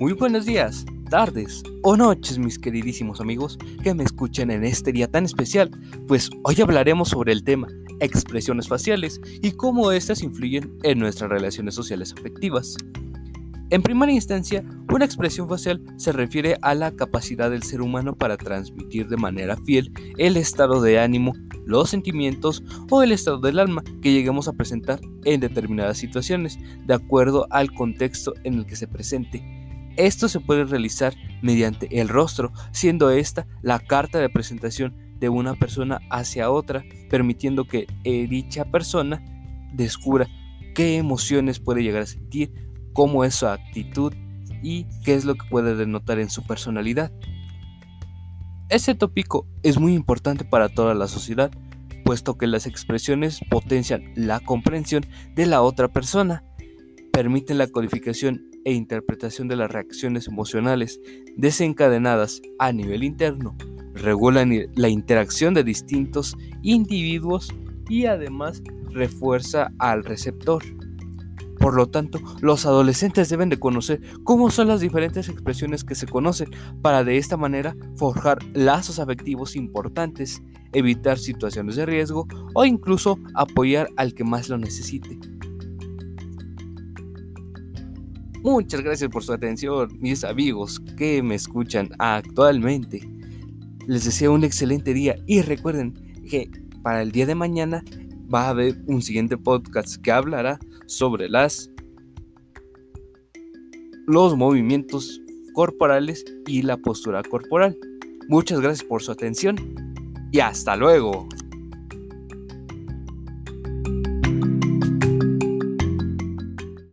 Muy buenos días, tardes o noches mis queridísimos amigos que me escuchen en este día tan especial, pues hoy hablaremos sobre el tema expresiones faciales y cómo éstas influyen en nuestras relaciones sociales afectivas. En primera instancia, una expresión facial se refiere a la capacidad del ser humano para transmitir de manera fiel el estado de ánimo, los sentimientos o el estado del alma que lleguemos a presentar en determinadas situaciones, de acuerdo al contexto en el que se presente. Esto se puede realizar mediante el rostro, siendo esta la carta de presentación de una persona hacia otra, permitiendo que eh, dicha persona descubra qué emociones puede llegar a sentir, cómo es su actitud y qué es lo que puede denotar en su personalidad. Este tópico es muy importante para toda la sociedad, puesto que las expresiones potencian la comprensión de la otra persona, permiten la codificación e interpretación de las reacciones emocionales desencadenadas a nivel interno, regulan la interacción de distintos individuos y además refuerza al receptor. Por lo tanto, los adolescentes deben de conocer cómo son las diferentes expresiones que se conocen para de esta manera forjar lazos afectivos importantes, evitar situaciones de riesgo o incluso apoyar al que más lo necesite. Muchas gracias por su atención, mis amigos que me escuchan actualmente. Les deseo un excelente día y recuerden que para el día de mañana va a haber un siguiente podcast que hablará sobre las los movimientos corporales y la postura corporal. Muchas gracias por su atención y hasta luego.